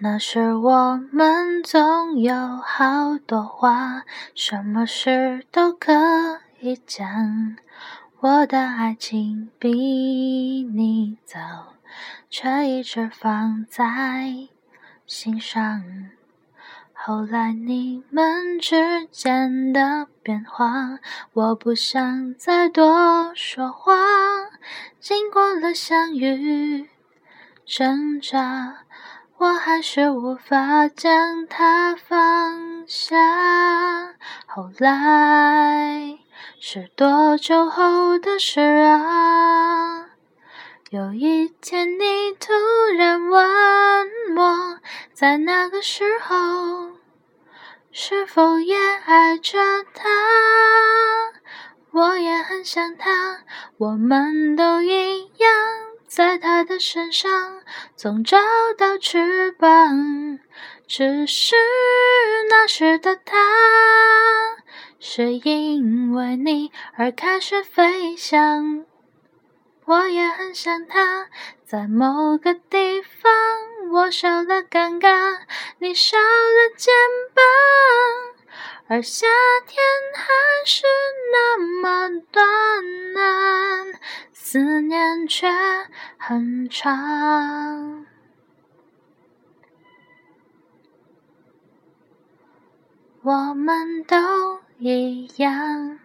那时我们总有好多话，什么事都可以讲。我的爱情比你早，却一直放在心上。后来你们之间的变化，我不想再多说话。经过了相遇、挣扎，我还是无法将它放下。后来是多久后的事啊？有一天你突然问我，在那个时候是否也爱着他？我也很想他，我们都一，在他的身上总找到翅膀。只是那时的他，是因为你而开始飞翔。我也很想他，在某个地方，我少了尴尬，你少了肩膀，而夏天还是那么短，思念却很长。我们都一样。